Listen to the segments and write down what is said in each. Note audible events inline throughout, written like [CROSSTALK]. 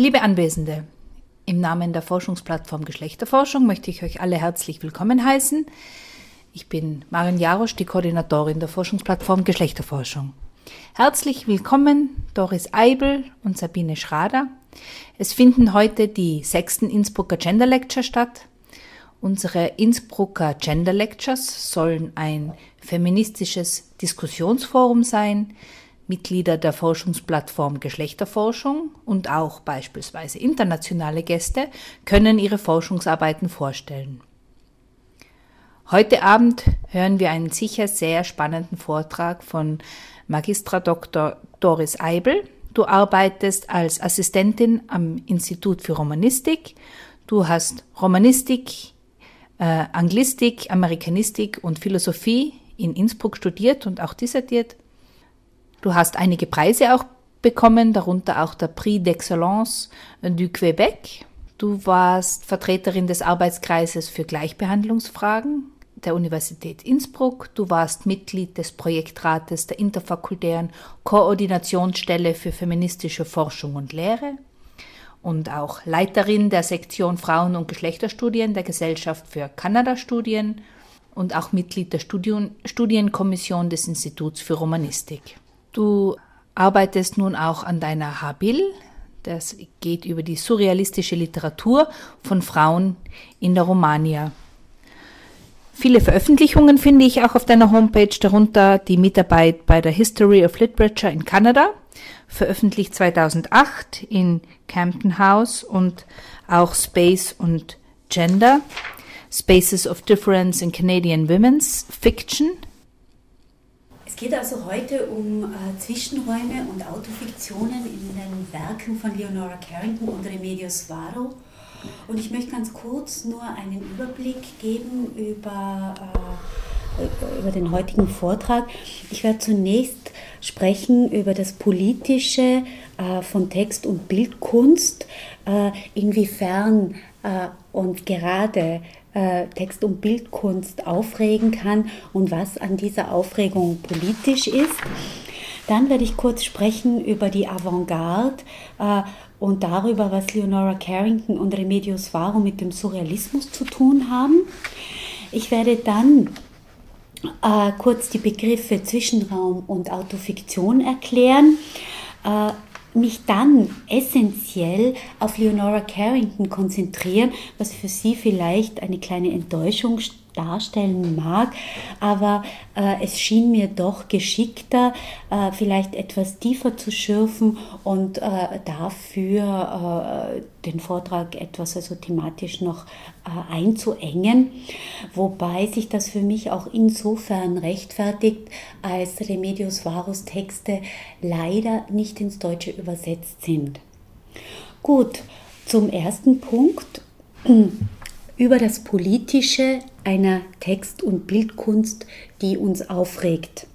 Liebe Anwesende, im Namen der Forschungsplattform Geschlechterforschung möchte ich euch alle herzlich willkommen heißen. Ich bin Marin Jarosch, die Koordinatorin der Forschungsplattform Geschlechterforschung. Herzlich willkommen Doris Eibel und Sabine Schrader. Es finden heute die sechsten Innsbrucker Gender Lecture statt. Unsere Innsbrucker Gender Lectures sollen ein feministisches Diskussionsforum sein, Mitglieder der Forschungsplattform Geschlechterforschung und auch beispielsweise internationale Gäste können ihre Forschungsarbeiten vorstellen. Heute Abend hören wir einen sicher sehr spannenden Vortrag von Magistra Dr. Doris Eibel. Du arbeitest als Assistentin am Institut für Romanistik. Du hast Romanistik, äh, Anglistik, Amerikanistik und Philosophie in Innsbruck studiert und auch dissertiert. Du hast einige Preise auch bekommen, darunter auch der Prix d'Excellence du Québec. Du warst Vertreterin des Arbeitskreises für Gleichbehandlungsfragen der Universität Innsbruck. Du warst Mitglied des Projektrates der interfakultären Koordinationsstelle für feministische Forschung und Lehre und auch Leiterin der Sektion Frauen- und Geschlechterstudien der Gesellschaft für Kanada-Studien und auch Mitglied der Studien Studienkommission des Instituts für Romanistik. Du arbeitest nun auch an deiner Habil. Das geht über die surrealistische Literatur von Frauen in der Romania. Viele Veröffentlichungen finde ich auch auf deiner Homepage, darunter die Mitarbeit bei der History of Literature in Kanada, veröffentlicht 2008 in Campton House und auch Space und Gender, Spaces of Difference in Canadian Women's Fiction, geht also heute um äh, Zwischenräume und Autofiktionen in den Werken von Leonora Carrington und Remedios Varo. Und ich möchte ganz kurz nur einen Überblick geben über, äh, über den heutigen Vortrag. Ich werde zunächst sprechen über das Politische äh, von Text- und Bildkunst, äh, inwiefern äh, und gerade äh, Text- und Bildkunst aufregen kann und was an dieser Aufregung politisch ist. Dann werde ich kurz sprechen über die Avantgarde äh, und darüber, was Leonora Carrington und Remedios Varo mit dem Surrealismus zu tun haben. Ich werde dann äh, kurz die Begriffe Zwischenraum und Autofiktion erklären. Äh, mich dann essentiell auf Leonora Carrington konzentrieren, was für Sie vielleicht eine kleine Enttäuschung darstellen mag, aber äh, es schien mir doch geschickter, äh, vielleicht etwas tiefer zu schürfen und äh, dafür äh, den Vortrag etwas also thematisch noch äh, einzuengen, wobei sich das für mich auch insofern rechtfertigt, als Remedios Varus Texte leider nicht ins Deutsche übersetzt sind. Gut, zum ersten Punkt über das Politische einer Text- und Bildkunst, die uns aufregt.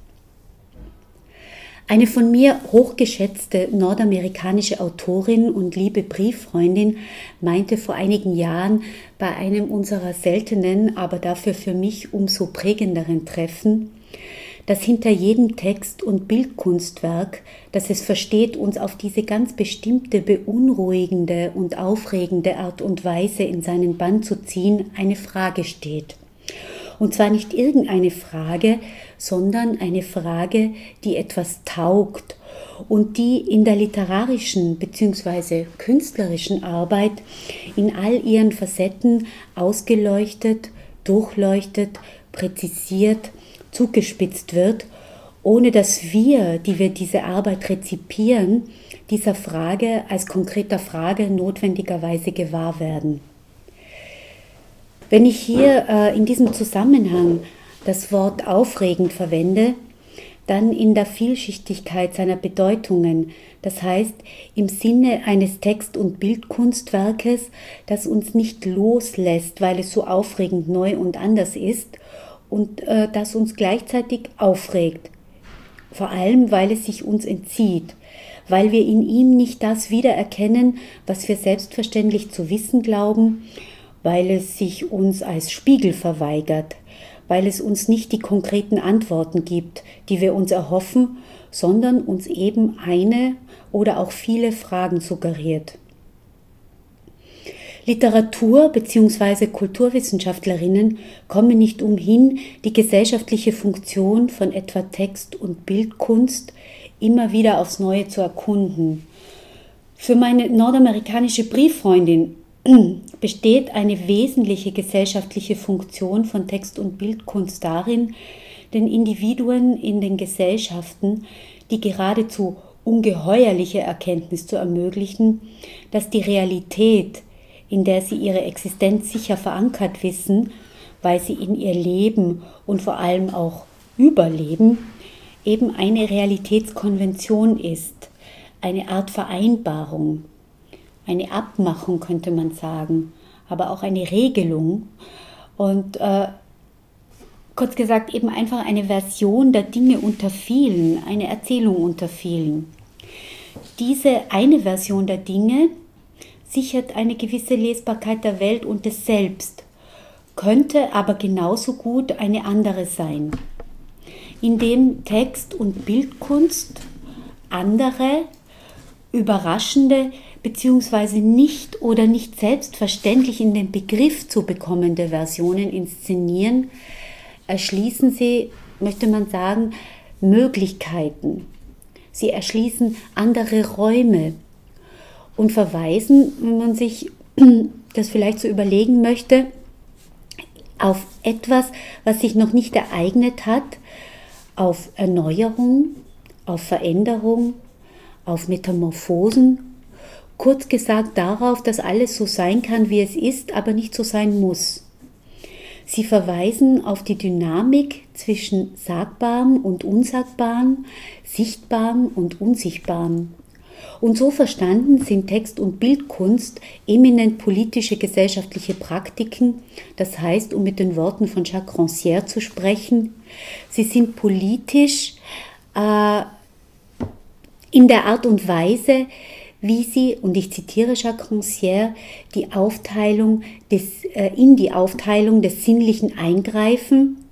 Eine von mir hochgeschätzte nordamerikanische Autorin und liebe Brieffreundin meinte vor einigen Jahren bei einem unserer seltenen, aber dafür für mich umso prägenderen Treffen, dass hinter jedem Text und Bildkunstwerk, das es versteht, uns auf diese ganz bestimmte beunruhigende und aufregende Art und Weise in seinen Bann zu ziehen, eine Frage steht. Und zwar nicht irgendeine Frage, sondern eine Frage, die etwas taugt und die in der literarischen bzw. künstlerischen Arbeit in all ihren Facetten ausgeleuchtet, durchleuchtet, präzisiert, zugespitzt wird, ohne dass wir, die wir diese Arbeit rezipieren, dieser Frage als konkreter Frage notwendigerweise gewahr werden. Wenn ich hier äh, in diesem Zusammenhang das Wort aufregend verwende, dann in der Vielschichtigkeit seiner Bedeutungen, das heißt im Sinne eines Text- und Bildkunstwerkes, das uns nicht loslässt, weil es so aufregend neu und anders ist und äh, das uns gleichzeitig aufregt. Vor allem, weil es sich uns entzieht, weil wir in ihm nicht das wiedererkennen, was wir selbstverständlich zu wissen glauben, weil es sich uns als Spiegel verweigert, weil es uns nicht die konkreten Antworten gibt, die wir uns erhoffen, sondern uns eben eine oder auch viele Fragen suggeriert. Literatur- bzw. Kulturwissenschaftlerinnen kommen nicht umhin, die gesellschaftliche Funktion von etwa Text- und Bildkunst immer wieder aufs Neue zu erkunden. Für meine nordamerikanische Brieffreundin [CLEARS THROAT] besteht eine wesentliche gesellschaftliche Funktion von Text- und Bildkunst darin, den Individuen in den Gesellschaften die geradezu ungeheuerliche Erkenntnis zu ermöglichen, dass die Realität, in der sie ihre Existenz sicher verankert wissen, weil sie in ihr Leben und vor allem auch überleben, eben eine Realitätskonvention ist, eine Art Vereinbarung, eine Abmachung könnte man sagen, aber auch eine Regelung und äh, kurz gesagt eben einfach eine Version der Dinge unter vielen, eine Erzählung unter vielen. Diese eine Version der Dinge sichert eine gewisse Lesbarkeit der Welt und des Selbst, könnte aber genauso gut eine andere sein, indem Text- und Bildkunst andere, überraschende bzw. nicht oder nicht selbstverständlich in den Begriff zu bekommende Versionen inszenieren, erschließen sie, möchte man sagen, Möglichkeiten. Sie erschließen andere Räume und verweisen, wenn man sich [CLEARS THROAT] das vielleicht so überlegen möchte, auf etwas, was sich noch nicht ereignet hat, auf Erneuerung, auf Veränderung, auf Metamorphosen, kurz gesagt darauf, dass alles so sein kann, wie es ist, aber nicht so sein muss. Sie verweisen auf die Dynamik zwischen Sagbarem und Unsagbarem, Sichtbarem und Unsichtbarem. Und so verstanden sind Text- und Bildkunst eminent politische gesellschaftliche Praktiken, das heißt, um mit den Worten von Jacques Rancière zu sprechen, sie sind politisch äh, in der Art und Weise, wie sie, und ich zitiere Jacques Rancière, die Aufteilung des, äh, in die Aufteilung des Sinnlichen eingreifen,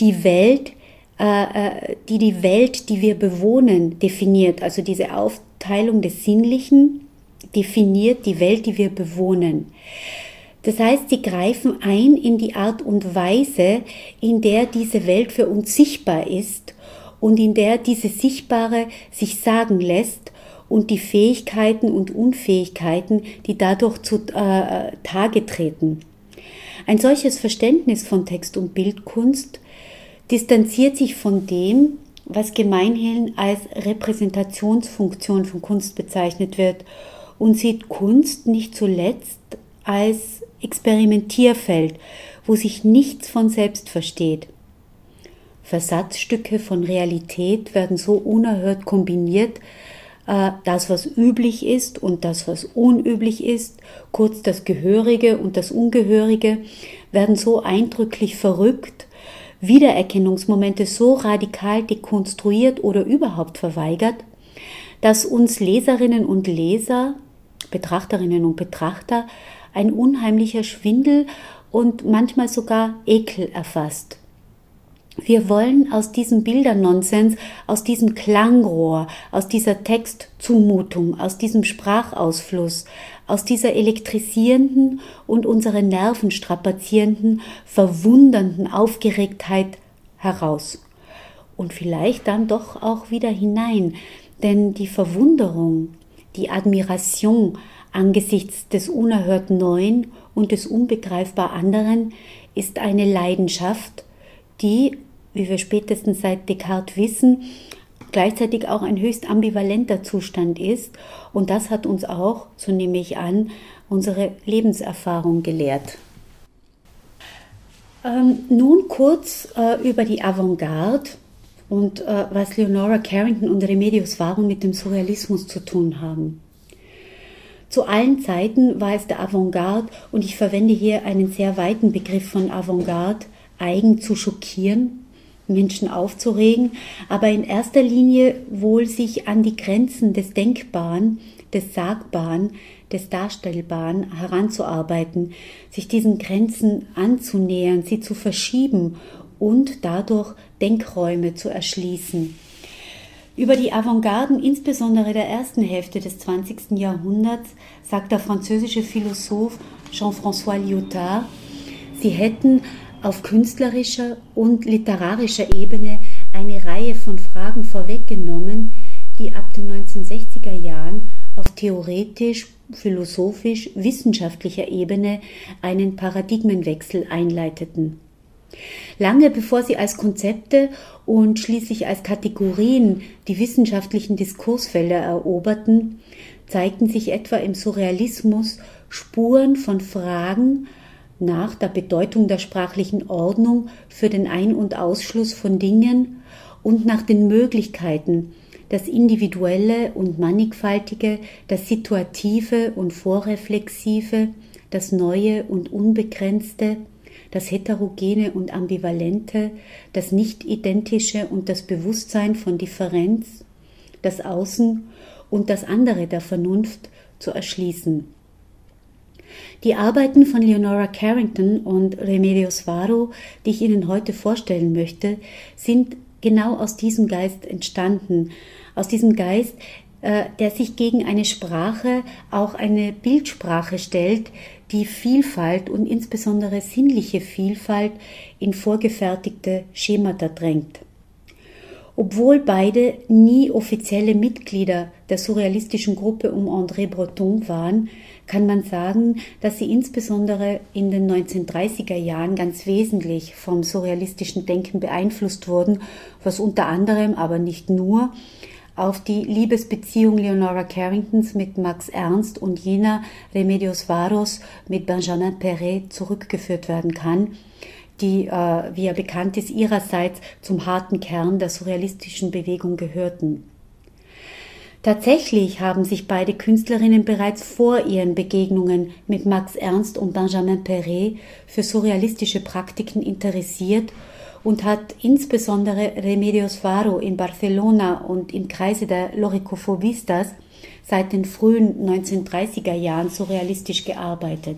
die Welt, äh, äh, die die Welt, die wir bewohnen, definiert, also diese Aufteilung des Sinnlichen definiert die Welt, die wir bewohnen. Das heißt, sie greifen ein in die Art und Weise, in der diese Welt für uns sichtbar ist und in der diese Sichtbare sich sagen lässt und die Fähigkeiten und Unfähigkeiten, die dadurch zu äh, Tage treten. Ein solches Verständnis von Text- und Bildkunst distanziert sich von dem, was gemeinhin als Repräsentationsfunktion von Kunst bezeichnet wird und sieht Kunst nicht zuletzt als Experimentierfeld, wo sich nichts von selbst versteht. Versatzstücke von Realität werden so unerhört kombiniert, das, was üblich ist und das, was unüblich ist, kurz das Gehörige und das Ungehörige, werden so eindrücklich verrückt, Wiedererkennungsmomente so radikal dekonstruiert oder überhaupt verweigert, dass uns Leserinnen und Leser, Betrachterinnen und Betrachter, ein unheimlicher Schwindel und manchmal sogar Ekel erfasst. Wir wollen aus diesem Bildernonsens, aus diesem Klangrohr, aus dieser Textzumutung, aus diesem Sprachausfluss, aus dieser elektrisierenden und unsere Nerven strapazierenden, verwundernden Aufgeregtheit heraus. Und vielleicht dann doch auch wieder hinein, denn die Verwunderung, die Admiration angesichts des unerhört Neuen und des unbegreifbar anderen ist eine Leidenschaft, die wie wir spätestens seit Descartes wissen, gleichzeitig auch ein höchst ambivalenter Zustand ist. Und das hat uns auch, so nehme ich an, unsere Lebenserfahrung gelehrt. Ähm, nun kurz äh, über die Avantgarde und äh, was Leonora Carrington und Remedios Varo mit dem Surrealismus zu tun haben. Zu allen Zeiten war es der Avantgarde, und ich verwende hier einen sehr weiten Begriff von Avantgarde, eigen zu schockieren, Menschen aufzuregen, aber in erster Linie wohl sich an die Grenzen des Denkbaren, des Sagbaren, des Darstellbaren heranzuarbeiten, sich diesen Grenzen anzunähern, sie zu verschieben und dadurch Denkräume zu erschließen. Über die Avantgarden, insbesondere der ersten Hälfte des 20. Jahrhunderts, sagt der französische Philosoph Jean-François Lyotard, sie hätten auf künstlerischer und literarischer Ebene eine Reihe von Fragen vorweggenommen, die ab den 1960er Jahren auf theoretisch, philosophisch, wissenschaftlicher Ebene einen Paradigmenwechsel einleiteten. Lange bevor sie als Konzepte und schließlich als Kategorien die wissenschaftlichen Diskursfelder eroberten, zeigten sich etwa im Surrealismus Spuren von Fragen nach der Bedeutung der sprachlichen Ordnung für den Ein- und Ausschluss von Dingen und nach den Möglichkeiten, das Individuelle und Mannigfaltige, das Situative und Vorreflexive, das Neue und Unbegrenzte, das Heterogene und Ambivalente, das Nicht-Identische und das Bewusstsein von Differenz, das Außen und das andere der Vernunft zu erschließen. Die Arbeiten von Leonora Carrington und Remedios Varo, die ich Ihnen heute vorstellen möchte, sind genau aus diesem Geist entstanden. Aus diesem Geist, äh, der sich gegen eine Sprache, auch eine Bildsprache stellt, die Vielfalt und insbesondere sinnliche Vielfalt in vorgefertigte Schemata drängt. Obwohl beide nie offizielle Mitglieder der surrealistischen Gruppe um André Breton waren, kann man sagen, dass sie insbesondere in den 1930er Jahren ganz wesentlich vom surrealistischen Denken beeinflusst wurden, was unter anderem, aber nicht nur, auf die Liebesbeziehung Leonora Carringtons mit Max Ernst und jener Remedios Varos mit Benjamin Perret zurückgeführt werden kann, die, äh, wie er bekannt ist, ihrerseits zum harten Kern der surrealistischen Bewegung gehörten. Tatsächlich haben sich beide Künstlerinnen bereits vor ihren Begegnungen mit Max Ernst und Benjamin Perret für surrealistische Praktiken interessiert und hat insbesondere Remedios Varo in Barcelona und im Kreise der Loricofobistas seit den frühen 1930er Jahren surrealistisch gearbeitet.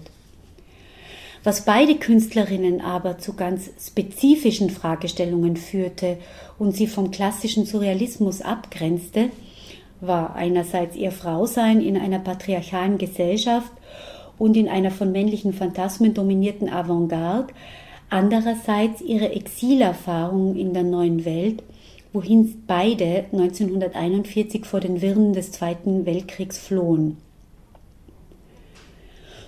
Was beide Künstlerinnen aber zu ganz spezifischen Fragestellungen führte und sie vom klassischen Surrealismus abgrenzte, war einerseits ihr Frausein in einer patriarchalen Gesellschaft und in einer von männlichen Phantasmen dominierten Avantgarde, andererseits ihre Exilerfahrung in der neuen Welt, wohin beide 1941 vor den Wirren des Zweiten Weltkriegs flohen.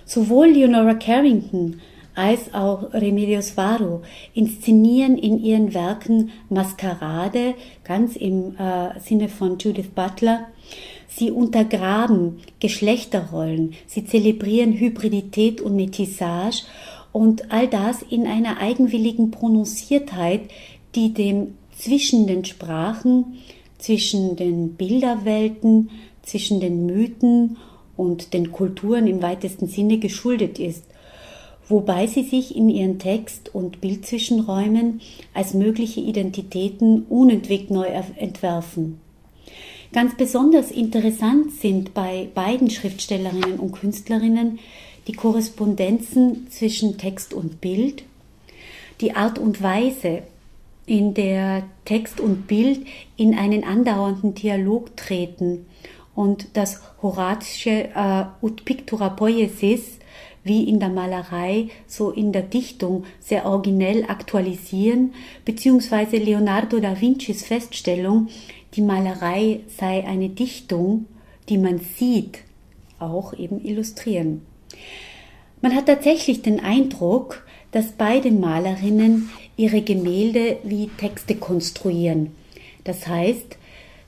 Sowohl Leonora Carrington als auch Remedios Varo inszenieren in ihren Werken Maskerade, ganz im äh, Sinne von Judith Butler. Sie untergraben Geschlechterrollen, sie zelebrieren Hybridität und Metissage und all das in einer eigenwilligen Prononciertheit, die dem zwischen den Sprachen, zwischen den Bilderwelten, zwischen den Mythen und den Kulturen im weitesten Sinne geschuldet ist, wobei sie sich in ihren Text- und Bildzwischenräumen als mögliche Identitäten unentwegt neu entwerfen. Ganz besonders interessant sind bei beiden Schriftstellerinnen und Künstlerinnen die Korrespondenzen zwischen Text und Bild, die Art und Weise, in der Text und Bild in einen andauernden Dialog treten und das Horatische äh, Ut Pictura Poiesis wie in der Malerei, so in der Dichtung sehr originell aktualisieren, beziehungsweise Leonardo da Vincis Feststellung, die Malerei sei eine Dichtung, die man sieht, auch eben illustrieren. Man hat tatsächlich den Eindruck, dass beide Malerinnen ihre Gemälde wie Texte konstruieren. Das heißt,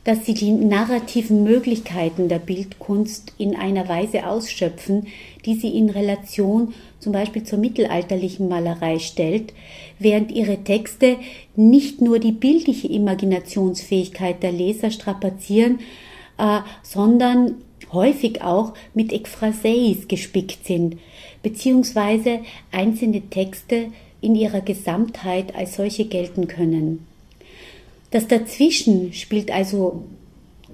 dass sie die narrativen Möglichkeiten der Bildkunst in einer Weise ausschöpfen, die sie in Relation zum Beispiel zur mittelalterlichen Malerei stellt, während ihre Texte nicht nur die bildliche Imaginationsfähigkeit der Leser strapazieren, äh, sondern häufig auch mit Ekphraseis gespickt sind, beziehungsweise einzelne Texte in ihrer Gesamtheit als solche gelten können. Das Dazwischen spielt also,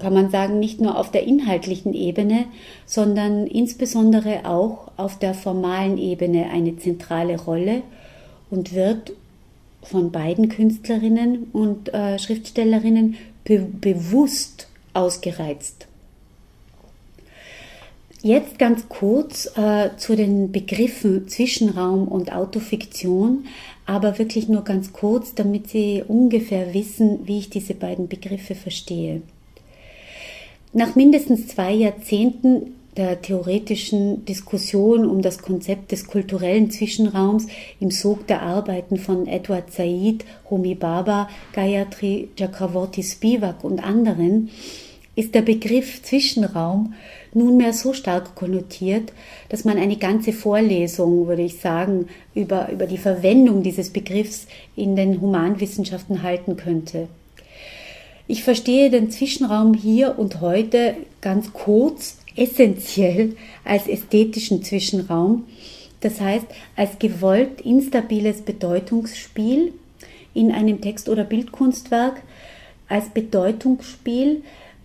kann man sagen, nicht nur auf der inhaltlichen Ebene, sondern insbesondere auch auf der formalen Ebene eine zentrale Rolle und wird von beiden Künstlerinnen und äh, Schriftstellerinnen be bewusst ausgereizt. Jetzt ganz kurz äh, zu den Begriffen Zwischenraum und Autofiktion, aber wirklich nur ganz kurz, damit Sie ungefähr wissen, wie ich diese beiden Begriffe verstehe. Nach mindestens zwei Jahrzehnten der theoretischen Diskussion um das Konzept des kulturellen Zwischenraums im Sog der Arbeiten von Edward Said, Homi Baba, Gayatri Chakravorty Spivak und anderen ist der Begriff Zwischenraum nunmehr so stark konnotiert, dass man eine ganze Vorlesung, würde ich sagen, über, über die Verwendung dieses Begriffs in den Humanwissenschaften halten könnte. Ich verstehe den Zwischenraum hier und heute ganz kurz, essentiell als ästhetischen Zwischenraum, das heißt als gewollt instabiles Bedeutungsspiel in einem Text- oder Bildkunstwerk, als Bedeutungsspiel,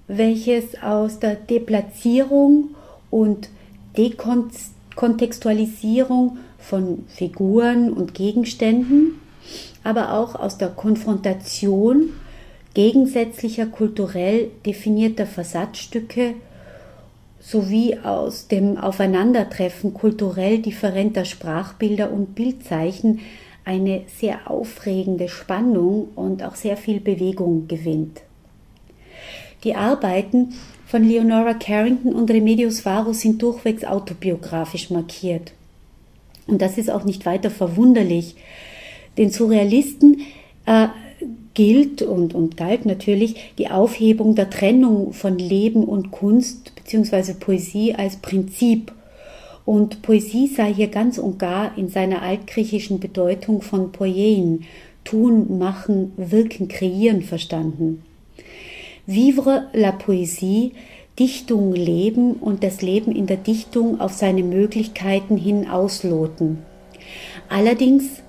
welches aus der Deplatzierung und Dekontextualisierung von Figuren und Gegenständen, aber auch aus der Konfrontation gegensätzlicher kulturell definierter Versatzstücke sowie aus dem Aufeinandertreffen kulturell differenter Sprachbilder und Bildzeichen eine sehr aufregende Spannung und auch sehr viel Bewegung gewinnt. Die Arbeiten von Leonora Carrington und Remedios Varo sind durchwegs autobiografisch markiert. Und das ist auch nicht weiter verwunderlich. Den Surrealisten äh, gilt und, und galt natürlich die Aufhebung der Trennung von Leben und Kunst bzw. Poesie als Prinzip. Und Poesie sei hier ganz und gar in seiner altgriechischen Bedeutung von poiein, tun, machen, wirken, kreieren verstanden. Vivre la Poesie, Dichtung leben und das Leben in der Dichtung auf seine Möglichkeiten hin ausloten. Allerdings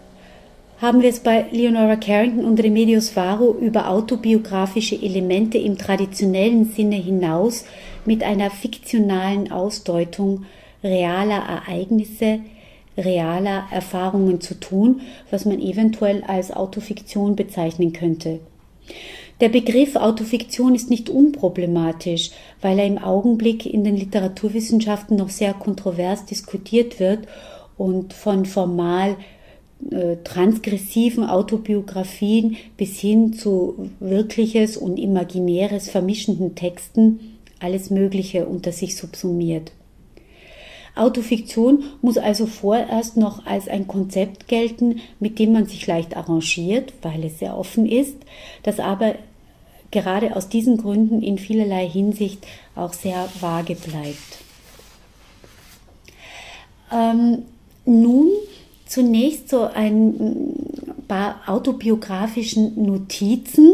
haben wir es bei Leonora Carrington und Remedios Varo über autobiografische Elemente im traditionellen Sinne hinaus mit einer fiktionalen Ausdeutung realer Ereignisse, realer Erfahrungen zu tun, was man eventuell als Autofiktion bezeichnen könnte. Der Begriff Autofiktion ist nicht unproblematisch, weil er im Augenblick in den Literaturwissenschaften noch sehr kontrovers diskutiert wird und von formal äh, transgressiven Autobiografien bis hin zu wirkliches und imaginäres vermischenden Texten alles Mögliche unter sich subsumiert. Autofiktion muss also vorerst noch als ein Konzept gelten, mit dem man sich leicht arrangiert, weil es sehr offen ist, das aber gerade aus diesen Gründen in vielerlei Hinsicht auch sehr vage bleibt. Ähm, nun zunächst so ein paar autobiografischen Notizen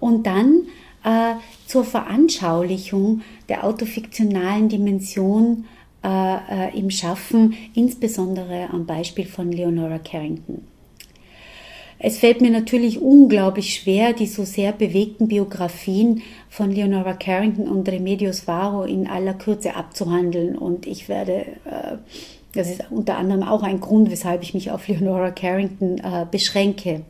und dann äh, zur Veranschaulichung der autofiktionalen Dimension äh, äh, im Schaffen, insbesondere am Beispiel von Leonora Carrington. Es fällt mir natürlich unglaublich schwer, die so sehr bewegten Biografien von Leonora Carrington und Remedios Varo in aller Kürze abzuhandeln. Und ich werde, äh, das ist unter anderem auch ein Grund, weshalb ich mich auf Leonora Carrington äh, beschränke.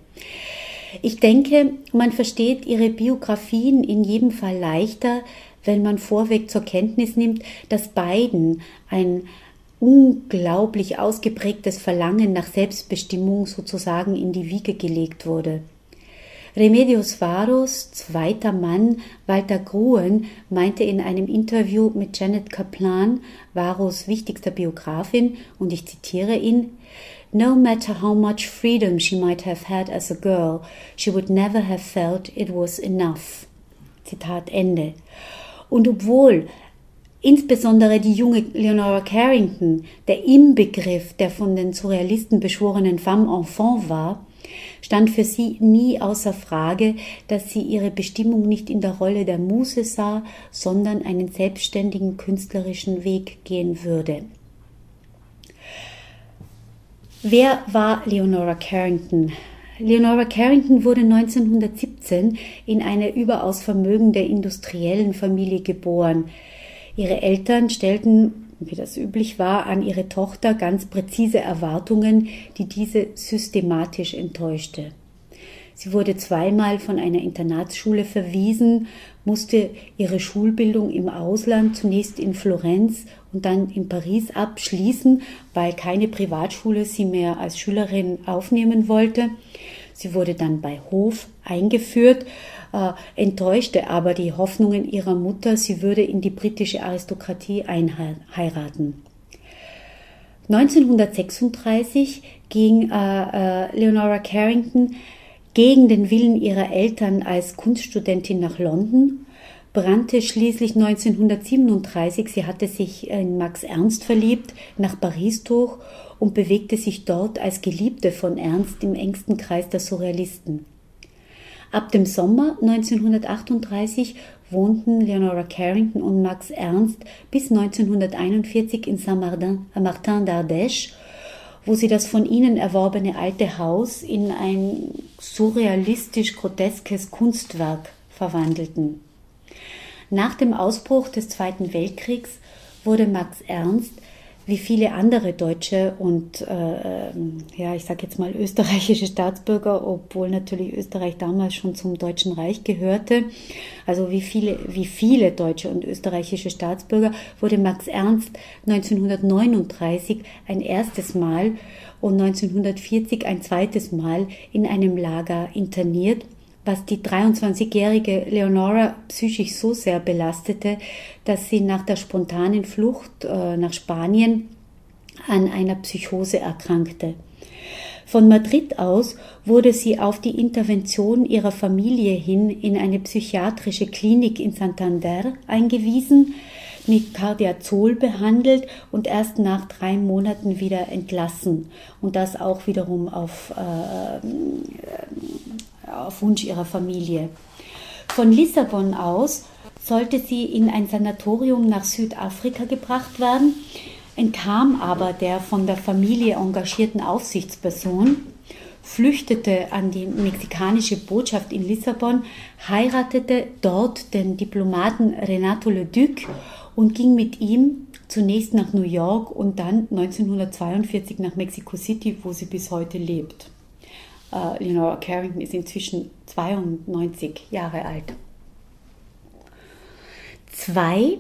Ich denke, man versteht ihre Biografien in jedem Fall leichter, wenn man vorweg zur Kenntnis nimmt, dass beiden ein unglaublich ausgeprägtes Verlangen nach Selbstbestimmung sozusagen in die Wiege gelegt wurde. Remedios Varos zweiter Mann, Walter Gruen, meinte in einem Interview mit Janet Kaplan, Varos wichtigster Biografin, und ich zitiere ihn, No matter how much freedom she might have had as a girl, she would never have felt it was enough. Zitat Ende. Und obwohl Insbesondere die junge Leonora Carrington, der Inbegriff der von den Surrealisten beschworenen femme enfant war, stand für sie nie außer Frage, dass sie ihre Bestimmung nicht in der Rolle der Muse sah, sondern einen selbstständigen künstlerischen Weg gehen würde. Wer war Leonora Carrington? Leonora Carrington wurde 1917 in eine überaus vermögende industriellen Familie geboren. Ihre Eltern stellten, wie das üblich war, an ihre Tochter ganz präzise Erwartungen, die diese systematisch enttäuschte. Sie wurde zweimal von einer Internatsschule verwiesen, musste ihre Schulbildung im Ausland zunächst in Florenz und dann in Paris abschließen, weil keine Privatschule sie mehr als Schülerin aufnehmen wollte. Sie wurde dann bei Hof eingeführt, äh, enttäuschte aber die Hoffnungen ihrer Mutter, sie würde in die britische Aristokratie einheiraten. 1936 ging äh, äh, Leonora Carrington gegen den Willen ihrer Eltern als Kunststudentin nach London, brannte schließlich 1937, sie hatte sich in Max Ernst verliebt, nach Paris durch und bewegte sich dort als Geliebte von Ernst im engsten Kreis der Surrealisten. Ab dem Sommer 1938 wohnten Leonora Carrington und Max Ernst bis 1941 in Saint-Martin d'Ardèche wo sie das von ihnen erworbene alte Haus in ein surrealistisch groteskes Kunstwerk verwandelten. Nach dem Ausbruch des Zweiten Weltkriegs wurde Max Ernst wie viele andere deutsche und äh, ja, ich sage jetzt mal österreichische Staatsbürger, obwohl natürlich Österreich damals schon zum Deutschen Reich gehörte. Also wie viele, wie viele deutsche und österreichische Staatsbürger wurde Max Ernst 1939 ein erstes Mal und 1940 ein zweites Mal in einem Lager interniert was die 23-jährige Leonora psychisch so sehr belastete, dass sie nach der spontanen Flucht äh, nach Spanien an einer Psychose erkrankte. Von Madrid aus wurde sie auf die Intervention ihrer Familie hin in eine psychiatrische Klinik in Santander eingewiesen, mit Cardiazol behandelt und erst nach drei Monaten wieder entlassen. Und das auch wiederum auf äh, auf Wunsch ihrer Familie. Von Lissabon aus sollte sie in ein Sanatorium nach Südafrika gebracht werden, entkam aber der von der Familie engagierten Aufsichtsperson, flüchtete an die mexikanische Botschaft in Lissabon, heiratete dort den Diplomaten Renato Leduc und ging mit ihm zunächst nach New York und dann 1942 nach Mexico City, wo sie bis heute lebt. Uh, Leonora Carrington ist inzwischen 92 Jahre alt. Zwei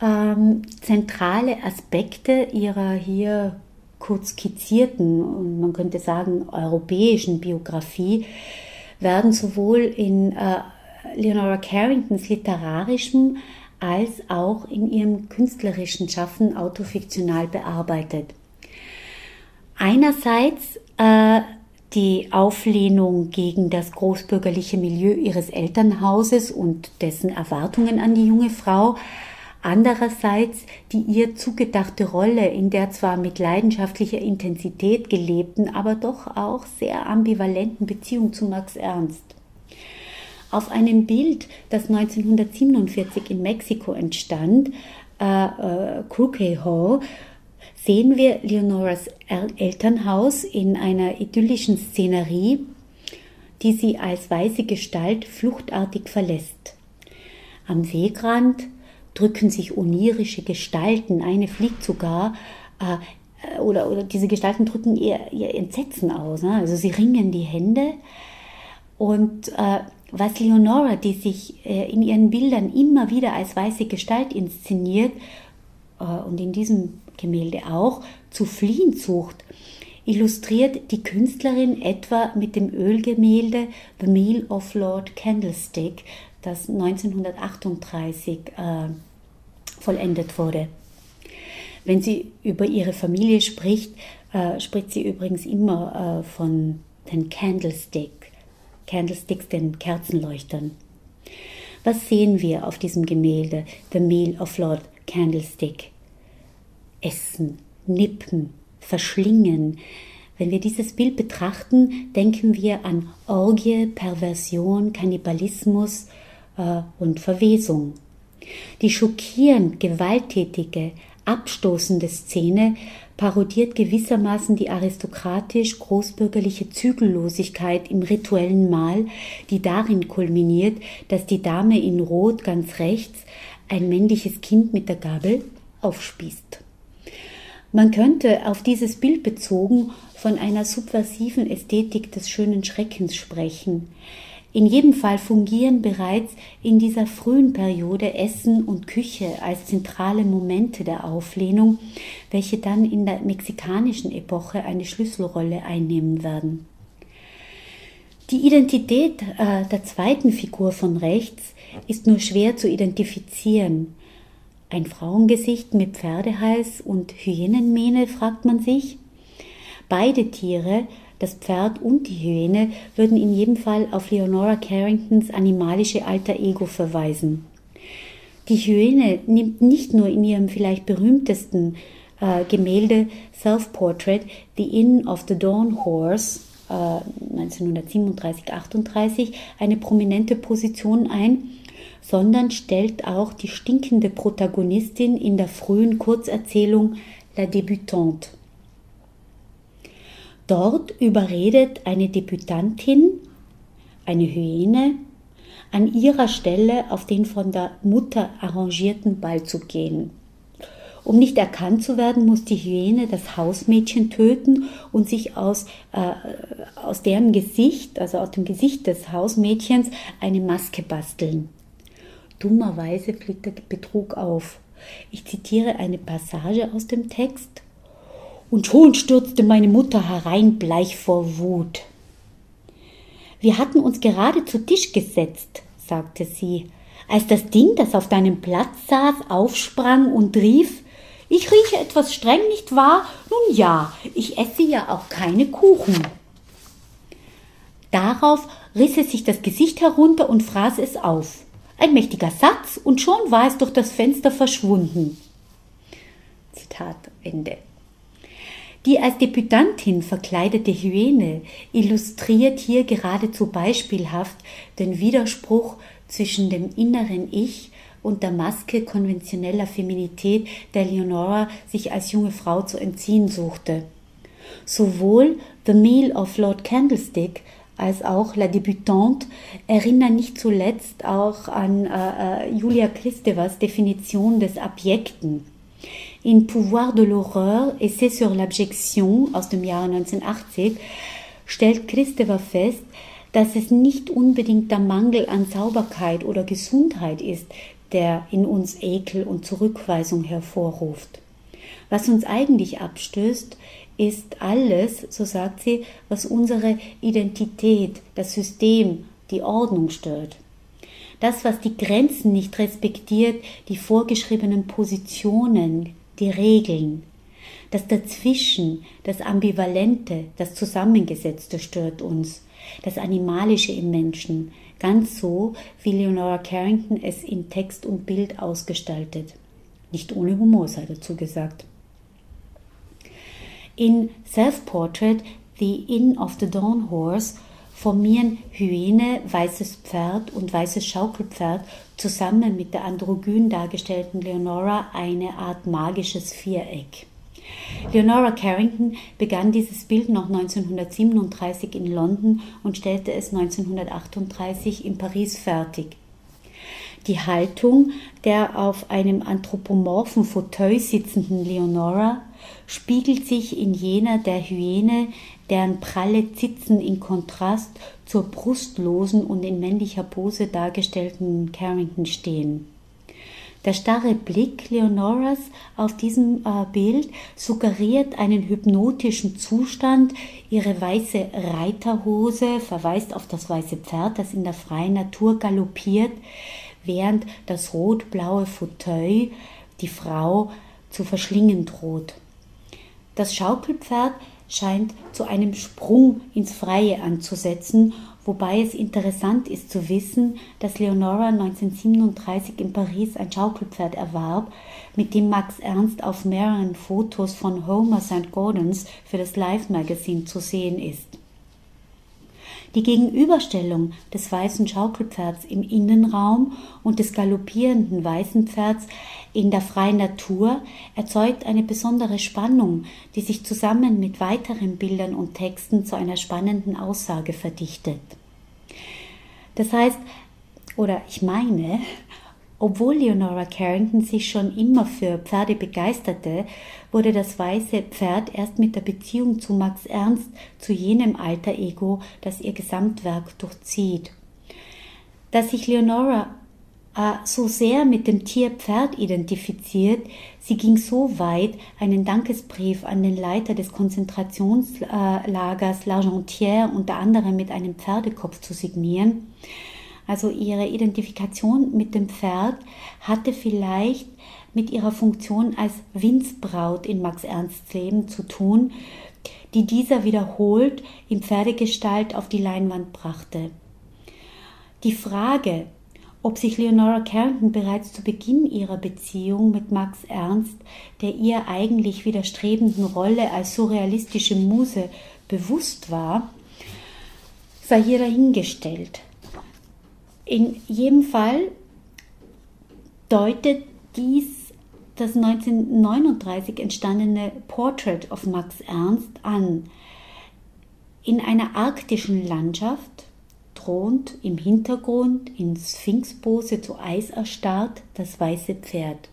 ähm, zentrale Aspekte ihrer hier kurz skizzierten und man könnte sagen europäischen Biografie werden sowohl in äh, Leonora Carringtons literarischem als auch in ihrem künstlerischen Schaffen autofiktional bearbeitet. Einerseits äh, die Auflehnung gegen das großbürgerliche Milieu ihres Elternhauses und dessen Erwartungen an die junge Frau, andererseits die ihr zugedachte Rolle in der zwar mit leidenschaftlicher Intensität gelebten, aber doch auch sehr ambivalenten Beziehung zu Max Ernst. Auf einem Bild, das 1947 in Mexiko entstand, äh, äh, Crooked Hall, sehen wir Leonoras Elternhaus in einer idyllischen Szenerie, die sie als weiße Gestalt fluchtartig verlässt. Am Wegrand drücken sich onirische Gestalten, eine fliegt sogar, äh, oder, oder diese Gestalten drücken ihr, ihr Entsetzen aus. Ne? Also sie ringen die Hände. Und äh, was Leonora, die sich äh, in ihren Bildern immer wieder als weiße Gestalt inszeniert, äh, und in diesem Gemälde auch, zu fliehen sucht, illustriert die Künstlerin etwa mit dem Ölgemälde The Meal of Lord Candlestick, das 1938 äh, vollendet wurde. Wenn sie über ihre Familie spricht, äh, spricht sie übrigens immer äh, von den Candlestick, Candlesticks, den Kerzenleuchtern. Was sehen wir auf diesem Gemälde, The Meal of Lord Candlestick? Essen, nippen, verschlingen. Wenn wir dieses Bild betrachten, denken wir an Orgie, Perversion, Kannibalismus äh, und Verwesung. Die schockierend gewalttätige, abstoßende Szene parodiert gewissermaßen die aristokratisch großbürgerliche Zügellosigkeit im rituellen Mahl, die darin kulminiert, dass die Dame in Rot ganz rechts ein männliches Kind mit der Gabel aufspießt. Man könnte auf dieses Bild bezogen von einer subversiven Ästhetik des schönen Schreckens sprechen. In jedem Fall fungieren bereits in dieser frühen Periode Essen und Küche als zentrale Momente der Auflehnung, welche dann in der mexikanischen Epoche eine Schlüsselrolle einnehmen werden. Die Identität äh, der zweiten Figur von rechts ist nur schwer zu identifizieren. Ein Frauengesicht mit Pferdehals und Hyänenmähne, fragt man sich. Beide Tiere das Pferd und die Hyäne würden in jedem Fall auf Leonora Carringtons animalische alter Ego verweisen. Die Hyäne nimmt nicht nur in ihrem vielleicht berühmtesten äh, Gemälde Self-Portrait The Inn of the Dawn Horse äh, 1937-38 eine prominente Position ein, sondern stellt auch die stinkende Protagonistin in der frühen Kurzerzählung La Débutante. Dort überredet eine Debütantin, eine Hyäne, an ihrer Stelle auf den von der Mutter arrangierten Ball zu gehen. Um nicht erkannt zu werden, muss die Hyäne das Hausmädchen töten und sich aus, äh, aus deren Gesicht, also aus dem Gesicht des Hausmädchens, eine Maske basteln. Dummerweise fliegt der Betrug auf. Ich zitiere eine Passage aus dem Text und schon stürzte meine Mutter herein, bleich vor Wut. Wir hatten uns gerade zu Tisch gesetzt, sagte sie, als das Ding, das auf deinem Platz saß, aufsprang und rief, ich rieche etwas streng, nicht wahr? Nun ja, ich esse ja auch keine Kuchen. Darauf riss es sich das Gesicht herunter und fraß es auf. Ein mächtiger Satz, und schon war es durch das Fenster verschwunden. Zitat Ende. Die als Debütantin verkleidete Hyäne illustriert hier geradezu beispielhaft den Widerspruch zwischen dem inneren Ich und der Maske konventioneller Feminität, der Leonora sich als junge Frau zu entziehen suchte. Sowohl The Meal of Lord Candlestick als auch La Debutante erinnern nicht zuletzt auch an äh, äh Julia Kristevas Definition des Abjekten. In Pouvoir de l'Horreur, Essai sur l'Abjection aus dem Jahre 1980, stellt Christopher fest, dass es nicht unbedingt der Mangel an Sauberkeit oder Gesundheit ist, der in uns Ekel und Zurückweisung hervorruft. Was uns eigentlich abstößt, ist alles, so sagt sie, was unsere Identität, das System, die Ordnung stört. Das, was die Grenzen nicht respektiert, die vorgeschriebenen Positionen, die Regeln. Das Dazwischen, das Ambivalente, das Zusammengesetzte stört uns, das Animalische im Menschen, ganz so, wie Leonora Carrington es in Text und Bild ausgestaltet. Nicht ohne Humor sei dazu gesagt. In Self-Portrait The Inn of the Dawn Horse formieren Hyäne, weißes Pferd und weißes Schaukelpferd zusammen mit der androgyn dargestellten Leonora eine Art magisches Viereck. Leonora Carrington begann dieses Bild noch 1937 in London und stellte es 1938 in Paris fertig. Die Haltung der auf einem anthropomorphen Fauteuil sitzenden Leonora spiegelt sich in jener der Hyäne, deren pralle Zitzen in Kontrast zur brustlosen und in männlicher Pose dargestellten Carrington stehen. Der starre Blick Leonoras auf diesem äh, Bild suggeriert einen hypnotischen Zustand. Ihre weiße Reiterhose verweist auf das weiße Pferd, das in der freien Natur galoppiert, während das rot-blaue Fauteuil die Frau zu verschlingen droht. Das Schaukelpferd scheint zu einem Sprung ins Freie anzusetzen, wobei es interessant ist zu wissen, dass Leonora 1937 in Paris ein Schaukelpferd erwarb, mit dem Max Ernst auf mehreren Fotos von Homer St. Gordons für das Life Magazine zu sehen ist. Die Gegenüberstellung des weißen Schaukelpferds im Innenraum und des galoppierenden weißen Pferds in der freien Natur erzeugt eine besondere Spannung, die sich zusammen mit weiteren Bildern und Texten zu einer spannenden Aussage verdichtet. Das heißt, oder ich meine, Obwohl Leonora Carrington sich schon immer für Pferde begeisterte, wurde das weiße Pferd erst mit der Beziehung zu Max Ernst zu jenem alter Ego, das ihr Gesamtwerk durchzieht. Dass sich Leonora äh, so sehr mit dem Tier Pferd identifiziert, sie ging so weit, einen Dankesbrief an den Leiter des Konzentrationslagers L'Argentière unter anderem mit einem Pferdekopf zu signieren, also ihre Identifikation mit dem Pferd hatte vielleicht mit ihrer Funktion als Winzbraut in Max Ernsts Leben zu tun, die dieser wiederholt in Pferdegestalt auf die Leinwand brachte. Die Frage, ob sich Leonora Carrington bereits zu Beginn ihrer Beziehung mit Max Ernst der ihr eigentlich widerstrebenden Rolle als surrealistische Muse bewusst war, sei hier dahingestellt. In jedem Fall deutet dies das 1939 entstandene Portrait of Max Ernst an. In einer arktischen Landschaft thront im Hintergrund in Sphinxpose zu Eis erstarrt das weiße Pferd.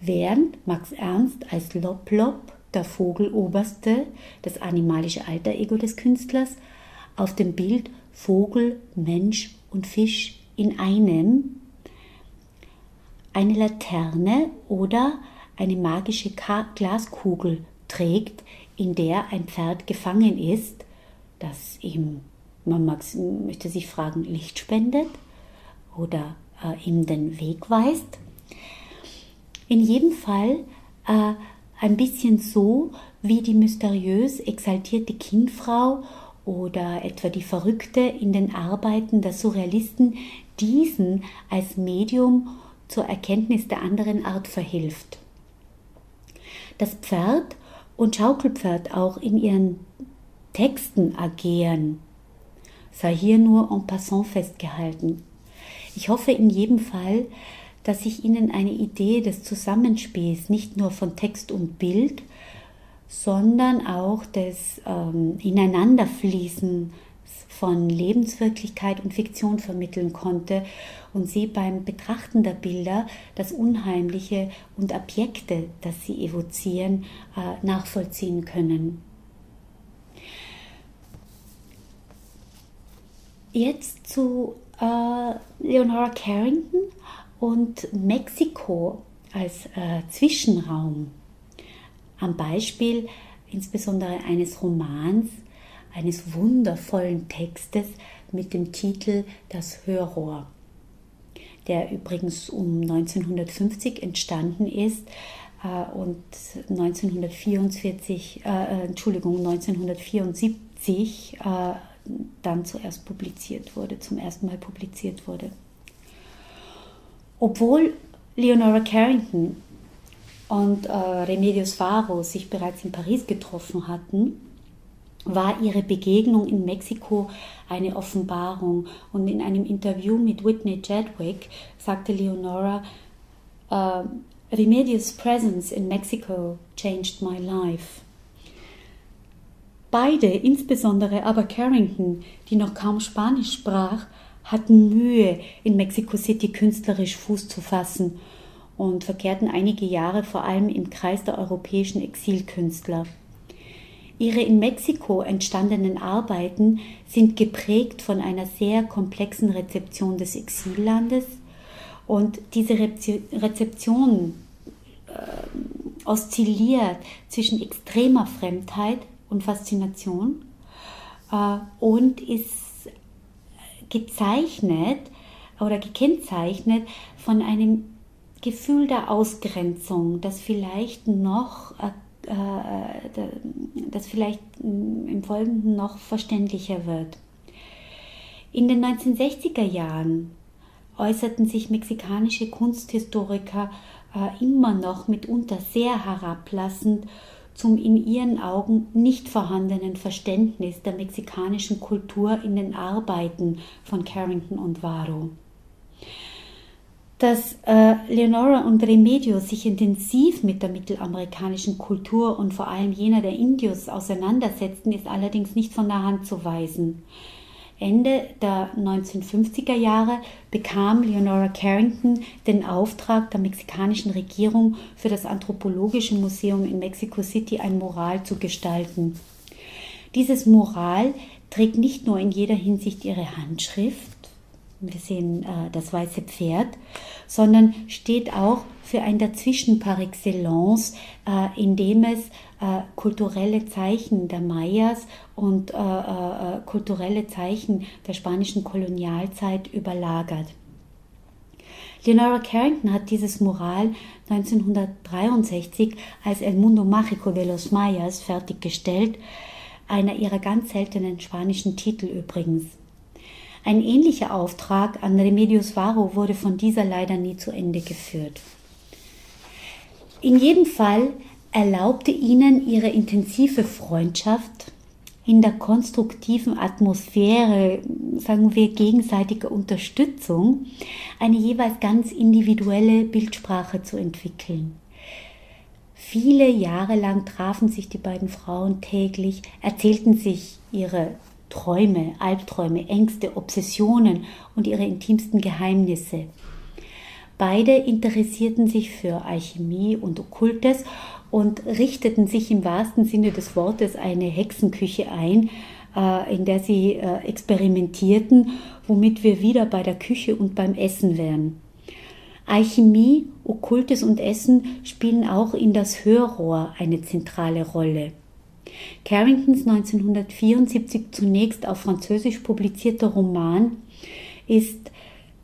Während Max Ernst als Loplop, der Vogeloberste, das animalische Alter-Ego des Künstlers, auf dem Bild Vogel, Mensch und Fisch in einem eine Laterne oder eine magische Glaskugel trägt, in der ein Pferd gefangen ist, das ihm, man möchte sich fragen, Licht spendet oder äh, ihm den Weg weist. In jedem Fall äh, ein bisschen so wie die mysteriös exaltierte Kindfrau oder etwa die Verrückte in den Arbeiten der Surrealisten diesen als Medium zur Erkenntnis der anderen Art verhilft. Das Pferd und Schaukelpferd auch in ihren Texten agieren, sei hier nur en passant festgehalten. Ich hoffe in jedem Fall, dass ich Ihnen eine Idee des Zusammenspiels nicht nur von Text und Bild, sondern auch des ähm, Ineinanderfließens von Lebenswirklichkeit und Fiktion vermitteln konnte und sie beim Betrachten der Bilder das Unheimliche und Objekte, das sie evozieren, äh, nachvollziehen können. Jetzt zu äh, Leonora Carrington und Mexiko als äh, Zwischenraum am Beispiel insbesondere eines Romans, eines wundervollen Textes mit dem Titel Das Hörrohr, der übrigens um 1950 entstanden ist äh, und 1944, äh, äh, Entschuldigung, 1974 äh, dann zuerst publiziert wurde, zum ersten Mal publiziert wurde. Obwohl Leonora Carrington und äh, Remedios Varo sich bereits in Paris getroffen hatten, war ihre Begegnung in Mexiko eine Offenbarung. Und in einem Interview mit Whitney Chadwick sagte Leonora, uh, Remedios presence in Mexico changed my life. Beide, insbesondere aber Carrington, die noch kaum Spanisch sprach, hatten Mühe, in Mexico City künstlerisch Fuß zu fassen und verkehrten einige Jahre vor allem im Kreis der europäischen Exilkünstler. Ihre in Mexiko entstandenen Arbeiten sind geprägt von einer sehr komplexen Rezeption des Exillandes und diese Rezeption äh, oszilliert zwischen extremer Fremdheit und Faszination äh, und ist gezeichnet oder gekennzeichnet von einem Gefühl der Ausgrenzung, das vielleicht noch, äh, äh das vielleicht im Folgenden noch verständlicher wird. In den 1960er Jahren äußerten sich mexikanische Kunsthistoriker äh, immer noch mitunter sehr herablassend zum in ihren Augen nicht vorhandenen Verständnis der mexikanischen Kultur in den Arbeiten von Carrington und Varo dass äh, Leonora und Remedios sich intensiv mit der mittelamerikanischen Kultur und vor allem jener der Indios auseinandersetzten, ist allerdings nicht von der Hand zu weisen. Ende der 1950er Jahre bekam Leonora Carrington den Auftrag der mexikanischen Regierung für das Anthropologische Museum in Mexico City ein Mural zu gestalten. Dieses Mural trägt nicht nur in jeder Hinsicht ihre Handschrift, wir sehen äh, das weiße Pferd, sondern steht auch für ein Dazwischen par excellence, äh, in dem es äh, kulturelle Zeichen der Mayas und äh, äh, kulturelle Zeichen der spanischen Kolonialzeit überlagert. Leonora Carrington hat dieses Mural 1963 als El Mundo Mágico de los Mayas fertiggestellt, einer ihrer ganz seltenen spanischen Titel übrigens. Ein ähnlicher Auftrag an Remedios Varo wurde von dieser leider nie zu Ende geführt. In jedem Fall erlaubte ihnen ihre intensive Freundschaft in der konstruktiven Atmosphäre, sagen wir, gegenseitiger Unterstützung, eine jeweils ganz individuelle Bildsprache zu entwickeln. Viele Jahre lang trafen sich die beiden Frauen täglich, erzählten sich ihre Träume, Albträume, Ängste, Obsessionen und ihre intimsten Geheimnisse. Beide interessierten sich für Alchemie und Okkultes und richteten sich im wahrsten Sinne des Wortes eine Hexenküche ein, äh, in der sie äh, experimentierten, womit wir wieder bei der Küche und beim Essen wären. Alchemie, Okkultes und Essen spielen auch in das Hörrohr eine zentrale Rolle. Carringtons 1974 zunächst auf Französisch publizierter Roman ist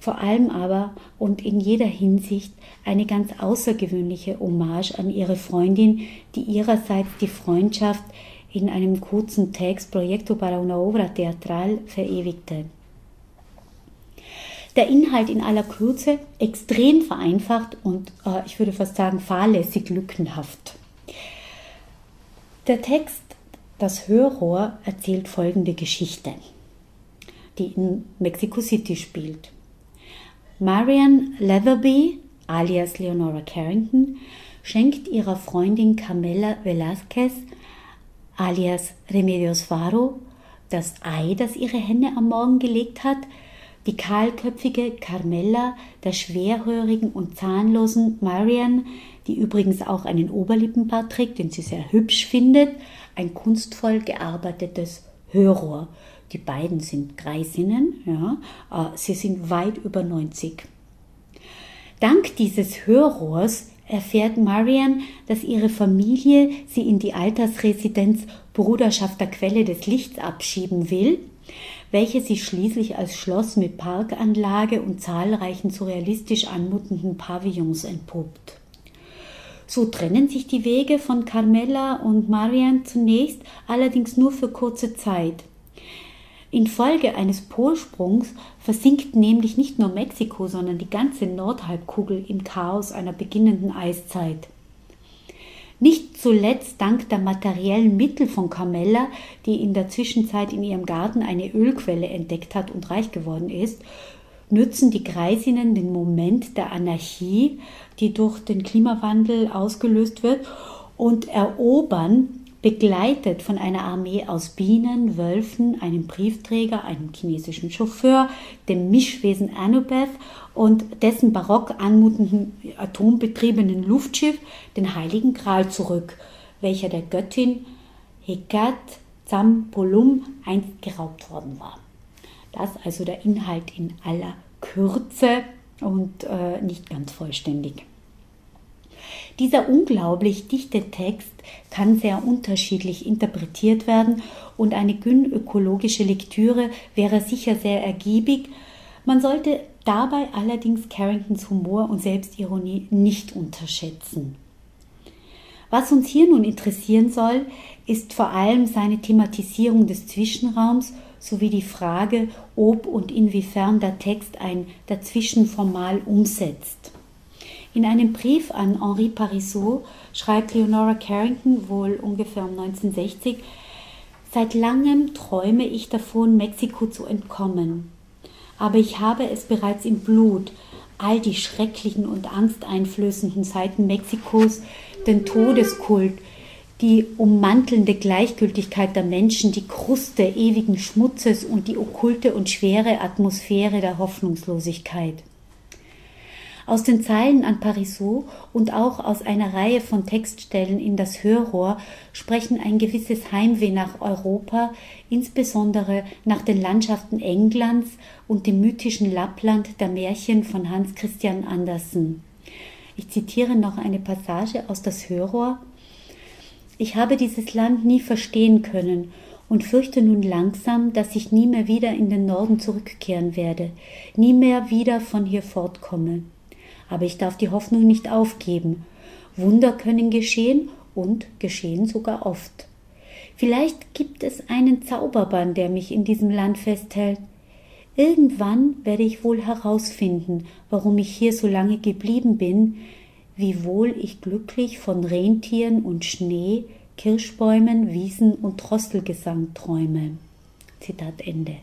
vor allem aber und in jeder Hinsicht eine ganz außergewöhnliche Hommage an ihre Freundin, die ihrerseits die Freundschaft in einem kurzen Text Proyecto para una obra teatral verewigte. Der Inhalt in aller Kürze extrem vereinfacht und äh, ich würde fast sagen fahrlässig lückenhaft. Der Text Das Hörrohr erzählt folgende Geschichte, die in Mexico City spielt. Marian Leatherby, alias Leonora Carrington, schenkt ihrer Freundin Carmela Velázquez, alias Remedios Faro, das Ei, das ihre Henne am Morgen gelegt hat, die kahlköpfige Carmella der schwerhörigen und zahnlosen Marian die übrigens auch einen Oberlippenbart trägt, den sie sehr hübsch findet, ein kunstvoll gearbeitetes Hörrohr. Die beiden sind Greisinnen, ja, äh, sie sind weit über 90. Dank dieses Hörrohrs erfährt Marian, dass ihre Familie sie in die Altersresidenz Bruderschaft der Quelle des Lichts abschieben will, welche sich schließlich als Schloss mit Parkanlage und zahlreichen surrealistisch anmutenden Pavillons entpuppt. So trennen sich die Wege von Carmela und Marian zunächst, allerdings nur für kurze Zeit. Infolge eines Polsprungs versinkt nämlich nicht nur Mexiko, sondern die ganze Nordhalbkugel im Chaos einer beginnenden Eiszeit. Nicht zuletzt dank der materiellen Mittel von Carmella, die in der Zwischenzeit in ihrem Garten eine Ölquelle entdeckt hat und reich geworden ist, nützen die Greisinnen den Moment der Anarchie, die durch den Klimawandel ausgelöst wird, und erobern, begleitet von einer Armee aus Bienen, Wölfen, einem Briefträger, einem chinesischen Chauffeur, dem Mischwesen Anubeth und dessen barock anmutenden atombetriebenen Luftschiff, den Heiligen Gral zurück, welcher der Göttin Hekat Zampolum einst geraubt worden war. Das also der Inhalt in aller Kürze und äh, nicht ganz vollständig. Dieser unglaublich dichte Text kann sehr unterschiedlich interpretiert werden und eine gynökologische Lektüre wäre sicher sehr ergiebig. Man sollte dabei allerdings Carringtons Humor und Selbstironie nicht unterschätzen. Was uns hier nun interessieren soll, ist vor allem seine Thematisierung des Zwischenraums sowie die Frage, ob und inwiefern der Text ein Dazwischenformal umsetzt. In einem Brief an Henri Parisot schreibt Leonora Carrington wohl ungefähr um 1960, Seit langem träume ich davon, Mexiko zu entkommen. Aber ich habe es bereits im Blut, all die schrecklichen und angsteinflößenden Seiten Mexikos, den Todeskult, die ummantelnde Gleichgültigkeit der Menschen, die Kruste ewigen Schmutzes und die okkulte und schwere Atmosphäre der Hoffnungslosigkeit. Aus den Zeilen an Parisot und auch aus einer Reihe von Textstellen in das Hörrohr sprechen ein gewisses Heimweh nach Europa, insbesondere nach den Landschaften Englands und dem mythischen Lappland der Märchen von Hans Christian Andersen. Ich zitiere noch eine Passage aus das Hörrohr. Ich habe dieses Land nie verstehen können und fürchte nun langsam, dass ich nie mehr wieder in den Norden zurückkehren werde, nie mehr wieder von hier fortkomme. Aber ich darf die Hoffnung nicht aufgeben. Wunder können geschehen und geschehen sogar oft. Vielleicht gibt es einen Zauberbann, der mich in diesem Land festhält. Irgendwann werde ich wohl herausfinden, warum ich hier so lange geblieben bin, wie wohl ich glücklich von Rentieren und Schnee, Kirschbäumen, Wiesen und Drosselgesang träume. Zitat Ende.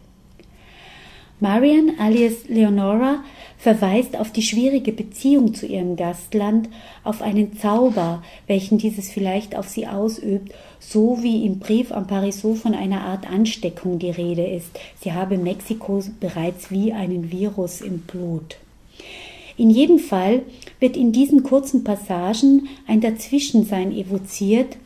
Marian alias Leonora verweist auf die schwierige Beziehung zu ihrem Gastland, auf einen Zauber, welchen dieses vielleicht auf sie ausübt, so wie im Brief an Parisot von einer Art Ansteckung die Rede ist. Sie habe Mexiko bereits wie einen Virus im Blut. In jedem Fall wird in diesen kurzen Passagen ein Dazwischensein evoziert,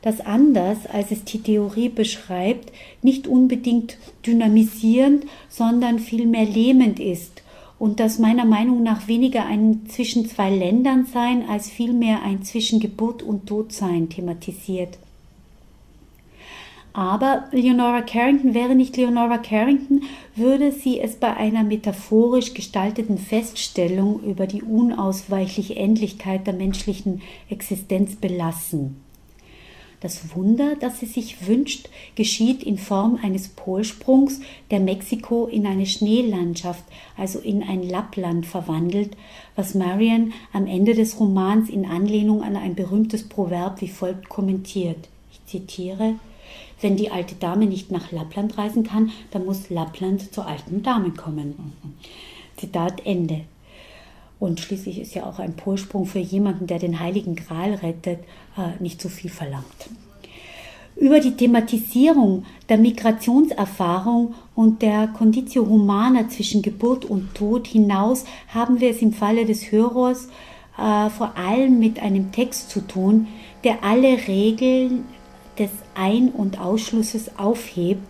das anders, als es die Theorie beschreibt, nicht unbedingt dynamisierend, sondern vielmehr lähmend ist und das meiner Meinung nach weniger ein zwischen zwei Ländern sein als vielmehr ein zwischen Geburt und Todsein thematisiert. Aber Leonora Carrington wäre nicht Leonora Carrington, würde sie es bei einer metaphorisch gestalteten Feststellung über die unausweichliche Endlichkeit der menschlichen Existenz belassen. Das Wunder, das sie sich wünscht, geschieht in Form eines Polsprungs, der Mexiko in eine Schneelandschaft, also in ein Lappland verwandelt, was Marian am Ende des Romans in Anlehnung an ein berühmtes Proverb wie folgt kommentiert. Ich zitiere wenn die alte Dame nicht nach Lappland reisen kann, dann muss Lappland zur alten Dame kommen. Zitat Ende. Und schließlich ist ja auch ein Polsprung für jemanden, der den Heiligen Gral rettet, äh, nicht so viel verlangt. Über die Thematisierung der Migrationserfahrung und der Conditio Humana zwischen Geburt und Tod hinaus haben wir es im Falle des Hörers äh, vor allem mit einem Text zu tun, der alle Regeln des Ein- und Ausschlusses aufhebt,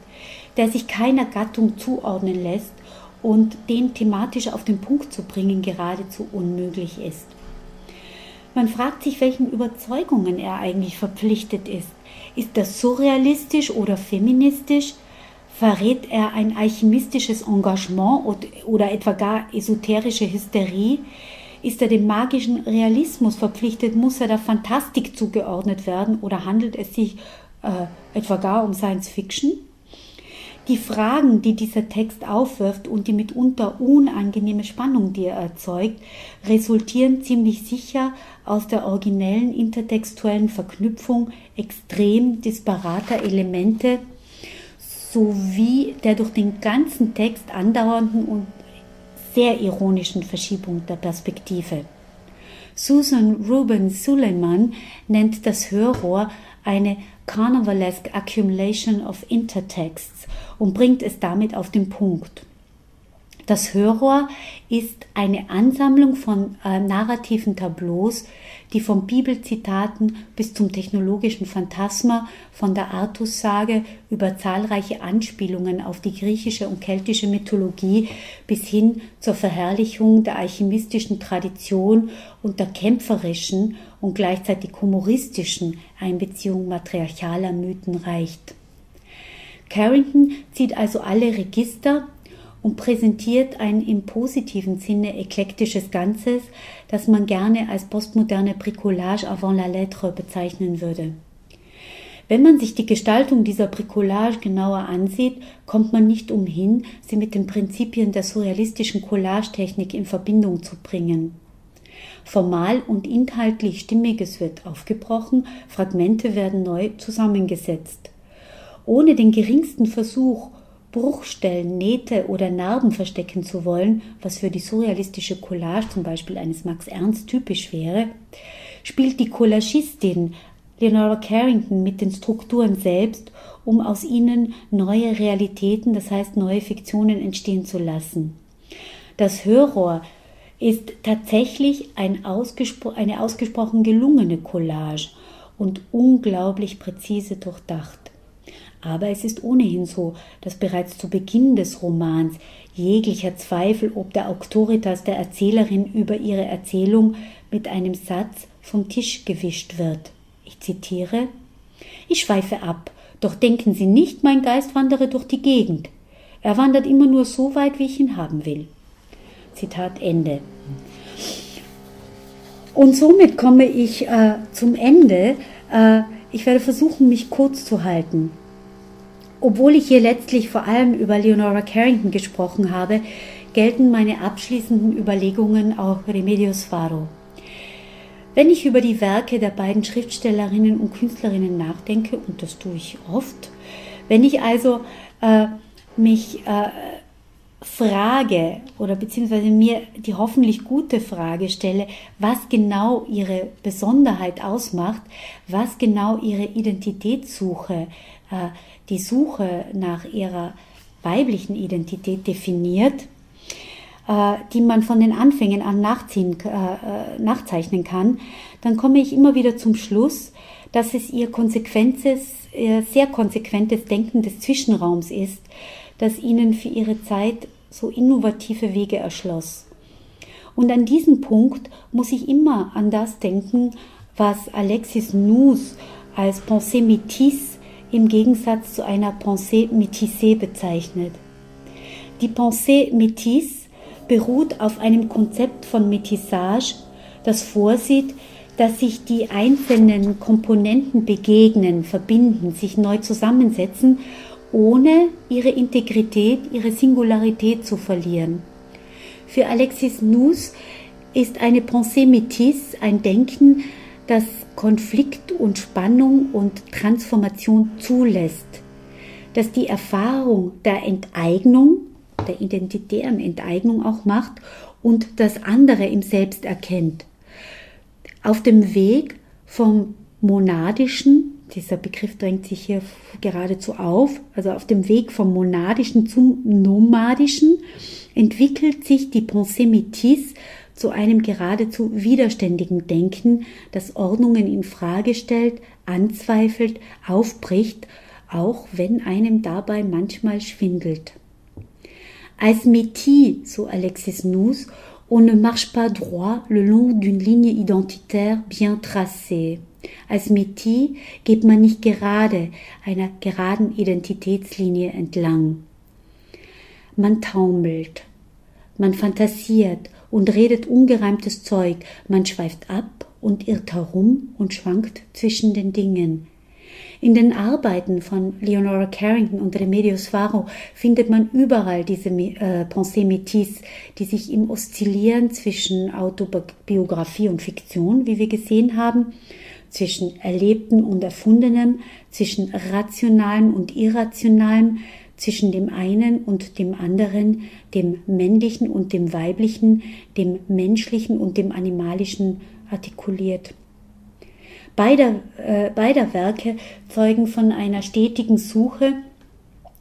der sich keiner Gattung zuordnen lässt und den thematisch auf den Punkt zu bringen geradezu unmöglich ist. Man fragt sich, welchen Überzeugungen er eigentlich verpflichtet ist. Ist das surrealistisch oder feministisch? Verrät er ein alchemistisches Engagement oder etwa gar esoterische Hysterie? Ist er dem magischen Realismus verpflichtet? Muss er der Fantastik zugeordnet werden oder handelt es sich äh, etwa gar um Science Fiction? Die Fragen, die dieser Text aufwirft und die mitunter unangenehme Spannung, die er erzeugt, resultieren ziemlich sicher aus der originellen intertextuellen Verknüpfung extrem disparater Elemente sowie der durch den ganzen Text andauernden und sehr ironischen Verschiebung der Perspektive. Susan Ruben Suleiman nennt das Hörrohr eine Carnivalesque Accumulation of Intertexts und bringt es damit auf den Punkt. Das Hörrohr ist eine Ansammlung von äh, narrativen Tableaus, die von Bibelzitaten bis zum technologischen Phantasma, von der Artussage über zahlreiche Anspielungen auf die griechische und keltische Mythologie bis hin zur Verherrlichung der alchemistischen Tradition und der kämpferischen und gleichzeitig humoristischen Einbeziehung matriarchaler Mythen reicht. Carrington zieht also alle Register und präsentiert ein im positiven Sinne eklektisches Ganzes, das man gerne als postmoderne Bricolage avant la lettre bezeichnen würde. Wenn man sich die Gestaltung dieser Bricolage genauer ansieht, kommt man nicht umhin, sie mit den Prinzipien der surrealistischen Collagetechnik in Verbindung zu bringen. Formal und inhaltlich Stimmiges wird aufgebrochen, Fragmente werden neu zusammengesetzt. Ohne den geringsten Versuch, Bruchstellen, Nähte oder Narben verstecken zu wollen, was für die surrealistische Collage zum Beispiel eines Max Ernst typisch wäre, spielt die Collagistin Leonora Carrington mit den Strukturen selbst, um aus ihnen neue Realitäten, das heißt neue Fiktionen entstehen zu lassen. Das Hörrohr ist tatsächlich ein ausgespro eine ausgesprochen gelungene Collage und unglaublich präzise durchdacht. Aber es ist ohnehin so, dass bereits zu Beginn des Romans jeglicher Zweifel ob der Autoritas der Erzählerin über ihre Erzählung mit einem Satz vom Tisch gewischt wird. Ich zitiere Ich schweife ab, doch denken Sie nicht, mein Geist wandere durch die Gegend. Er wandert immer nur so weit, wie ich ihn haben will. Zitat Ende. Und somit komme ich äh, zum Ende. Äh, ich werde versuchen, mich kurz zu halten. Obwohl ich hier letztlich vor allem über Leonora Carrington gesprochen habe, gelten meine abschließenden Überlegungen auch Remedios Faro. Wenn ich über die Werke der beiden Schriftstellerinnen und Künstlerinnen nachdenke, und das tue ich oft, wenn ich also äh, mich äh, frage oder beziehungsweise mir die hoffentlich gute Frage stelle, was genau ihre Besonderheit ausmacht, was genau ihre Identitätssuche, die Suche nach ihrer weiblichen Identität definiert, äh, die man von den Anfängen an nachziehen, äh, äh, nachzeichnen kann, dann komme ich immer wieder zum Schluss, dass es ihr konsequentes, sehr konsequentes Denken des Zwischenraums ist, das ihnen für ihre Zeit so innovative Wege erschloss. Und an diesem Punkt muss ich immer an das denken, was Alexis Nous als Pensée métisse im Gegensatz zu einer Pensée métissée bezeichnet. Die Pensée métisse beruht auf einem Konzept von Metissage, das vorsieht, dass sich die einzelnen Komponenten begegnen, verbinden, sich neu zusammensetzen, ohne ihre Integrität, ihre Singularität zu verlieren. Für Alexis Nous ist eine Pensée métisse ein Denken, das Konflikt und Spannung und Transformation zulässt, das die Erfahrung der Enteignung der identitären Enteignung auch macht und das andere im Selbst erkennt. Auf dem Weg vom monadischen, dieser Begriff drängt sich hier geradezu auf, also auf dem Weg vom monadischen zum nomadischen entwickelt sich die Pensée métisse zu einem geradezu widerständigen Denken, das Ordnungen in Frage stellt, anzweifelt, aufbricht, auch wenn einem dabei manchmal schwindelt. Als métis, so Alexis Nous, on ne marche pas droit le long d'une ligne identitaire bien tracée. Als Métis geht man nicht gerade einer geraden Identitätslinie entlang. Man taumelt, man fantasiert und redet ungereimtes Zeug, man schweift ab und irrt herum und schwankt zwischen den Dingen. In den Arbeiten von Leonora Carrington und Remedios Varo findet man überall diese äh, Pensée métisse, die sich im Oszillieren zwischen Autobiografie und Fiktion, wie wir gesehen haben, zwischen Erlebten und Erfundenem, zwischen Rationalem und Irrationalem, zwischen dem einen und dem anderen, dem männlichen und dem weiblichen, dem menschlichen und dem animalischen artikuliert. Beider, äh, beider Werke zeugen von einer stetigen Suche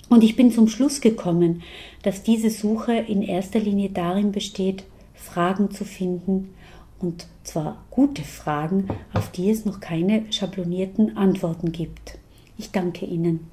und ich bin zum Schluss gekommen, dass diese Suche in erster Linie darin besteht, Fragen zu finden und zwar gute Fragen, auf die es noch keine schablonierten Antworten gibt. Ich danke Ihnen.